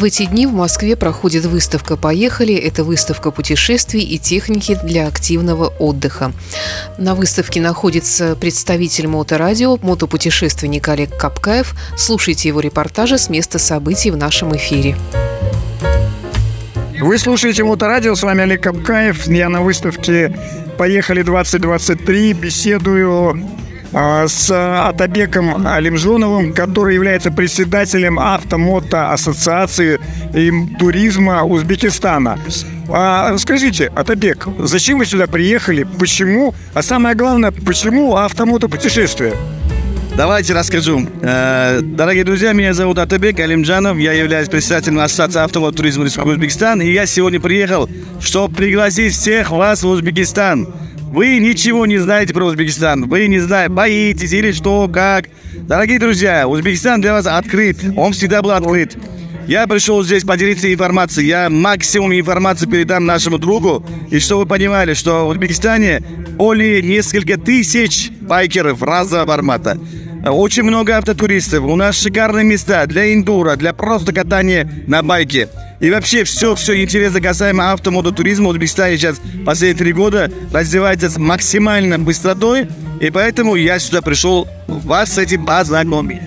В эти дни в Москве проходит выставка «Поехали». Это выставка путешествий и техники для активного отдыха. На выставке находится представитель моторадио, мотопутешественник Олег Капкаев. Слушайте его репортажи с места событий в нашем эфире. Вы слушаете Моторадио, с вами Олег Капкаев. Я на выставке «Поехали 2023» беседую с Атабеком Алимжоновым, который является председателем Автомото Ассоциации туризма Узбекистана. А, расскажите, Атабек, зачем вы сюда приехали? Почему? А самое главное, почему автомото путешествие? Давайте расскажу. Э, дорогие друзья, меня зовут Атабек Алимджанов. Я являюсь председателем Ассоциации автового туризма Республики Узбекистан. И я сегодня приехал, чтобы пригласить всех вас в Узбекистан. Вы ничего не знаете про Узбекистан. Вы не знаете, боитесь или что, как. Дорогие друзья, Узбекистан для вас открыт. Он всегда был открыт. Я пришел здесь поделиться информацией. Я максимум информации передам нашему другу. И чтобы вы понимали, что в Узбекистане более несколько тысяч байкеров разного формата. Очень много автотуристов. У нас шикарные места для индура, для просто катания на байке. И вообще все, все интересно касаемо автомототуризма Узбекистане сейчас последние три года развивается с максимальной быстротой. И поэтому я сюда пришел вас с этим познакомить.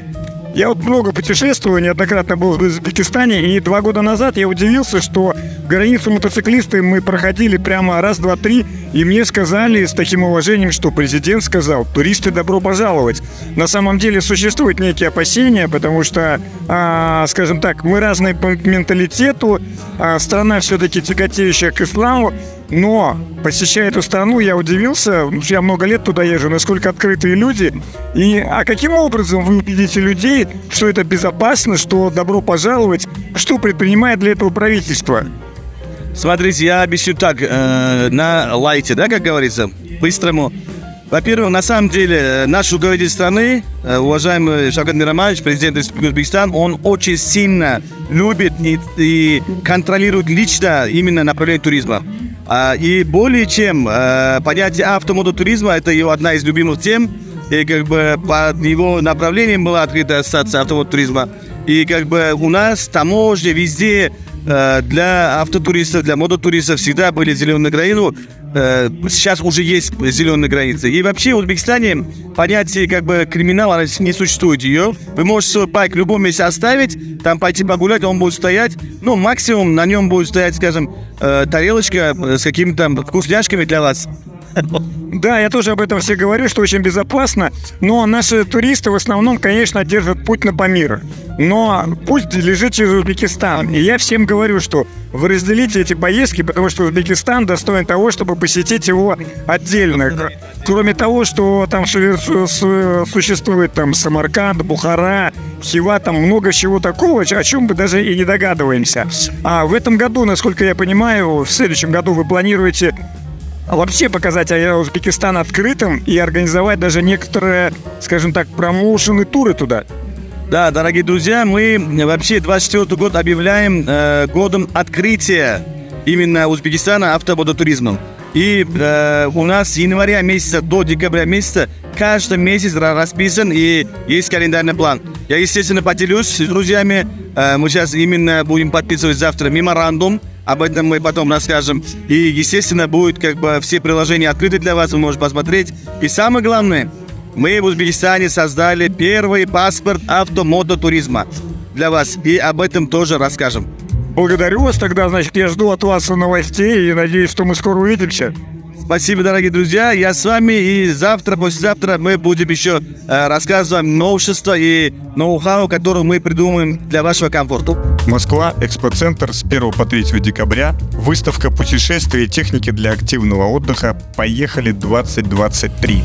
Я вот много путешествую, неоднократно был в Узбекистане, и два года назад я удивился, что границу мотоциклисты мы проходили прямо раз, два, три, и мне сказали с таким уважением, что президент сказал, туристы добро пожаловать. На самом деле существуют некие опасения, потому что, а, скажем так, мы разные по менталитету, а страна все-таки тяготеющая к исламу, но, посещая эту страну, я удивился, я много лет туда езжу, насколько открытые люди. И а каким образом вы убедите людей, что это безопасно, что добро пожаловать, что предпринимает для этого правительство? Смотрите, я объясню так, э, на лайте, да, как говорится, быстрому. Во-первых, на самом деле, э, наш руководитель страны, э, уважаемый Шавкат Мирамович, президент Республики Узбекистан, он очень сильно любит и, и контролирует лично именно направление туризма. А, и более чем а, понятие автомототуризма – это его одна из любимых тем. И как бы по его направлениям была открыта ассоциация автомототуризма. И как бы у нас таможня везде Э, для автотуристов, для мототуристов всегда были зеленые границы. Э, сейчас уже есть зеленые границы. И вообще в Узбекистане понятие как бы криминала не существует ее. Вы можете свой байк в любом месте оставить, там пойти погулять, он будет стоять. Ну, максимум на нем будет стоять, скажем, э, тарелочка с какими-то вкусняшками для вас. Да, я тоже об этом все говорю, что очень безопасно. Но наши туристы в основном, конечно, держат путь на Памир. Но путь лежит через Узбекистан. И я всем говорю, что вы разделите эти поездки, потому что Узбекистан достоин того, чтобы посетить его отдельно. Кроме того, что там существует там Самарканд, Бухара, Хива, там много чего такого, о чем мы даже и не догадываемся. А в этом году, насколько я понимаю, в следующем году вы планируете вообще показать Узбекистан открытым и организовать даже некоторые, скажем так, промоушены, туры туда. Да, дорогие друзья, мы вообще 24 год объявляем э, годом открытия именно Узбекистана автободотуризмом. И э, у нас с января месяца до декабря месяца каждый месяц расписан и есть календарный план. Я, естественно, поделюсь с друзьями. Э, мы сейчас именно будем подписывать завтра меморандум об этом мы потом расскажем. И, естественно, будет как бы все приложения открыты для вас, вы можете посмотреть. И самое главное, мы в Узбекистане создали первый паспорт автомототуризма для вас. И об этом тоже расскажем. Благодарю вас тогда, значит, я жду от вас новостей и надеюсь, что мы скоро увидимся. Спасибо, дорогие друзья. Я с вами. И завтра, послезавтра мы будем еще э, рассказывать новшества и ноу-хау, которые мы придумаем для вашего комфорта. Москва, экспоцентр с 1 по 3 декабря. Выставка путешествий и техники для активного отдыха. Поехали 2023.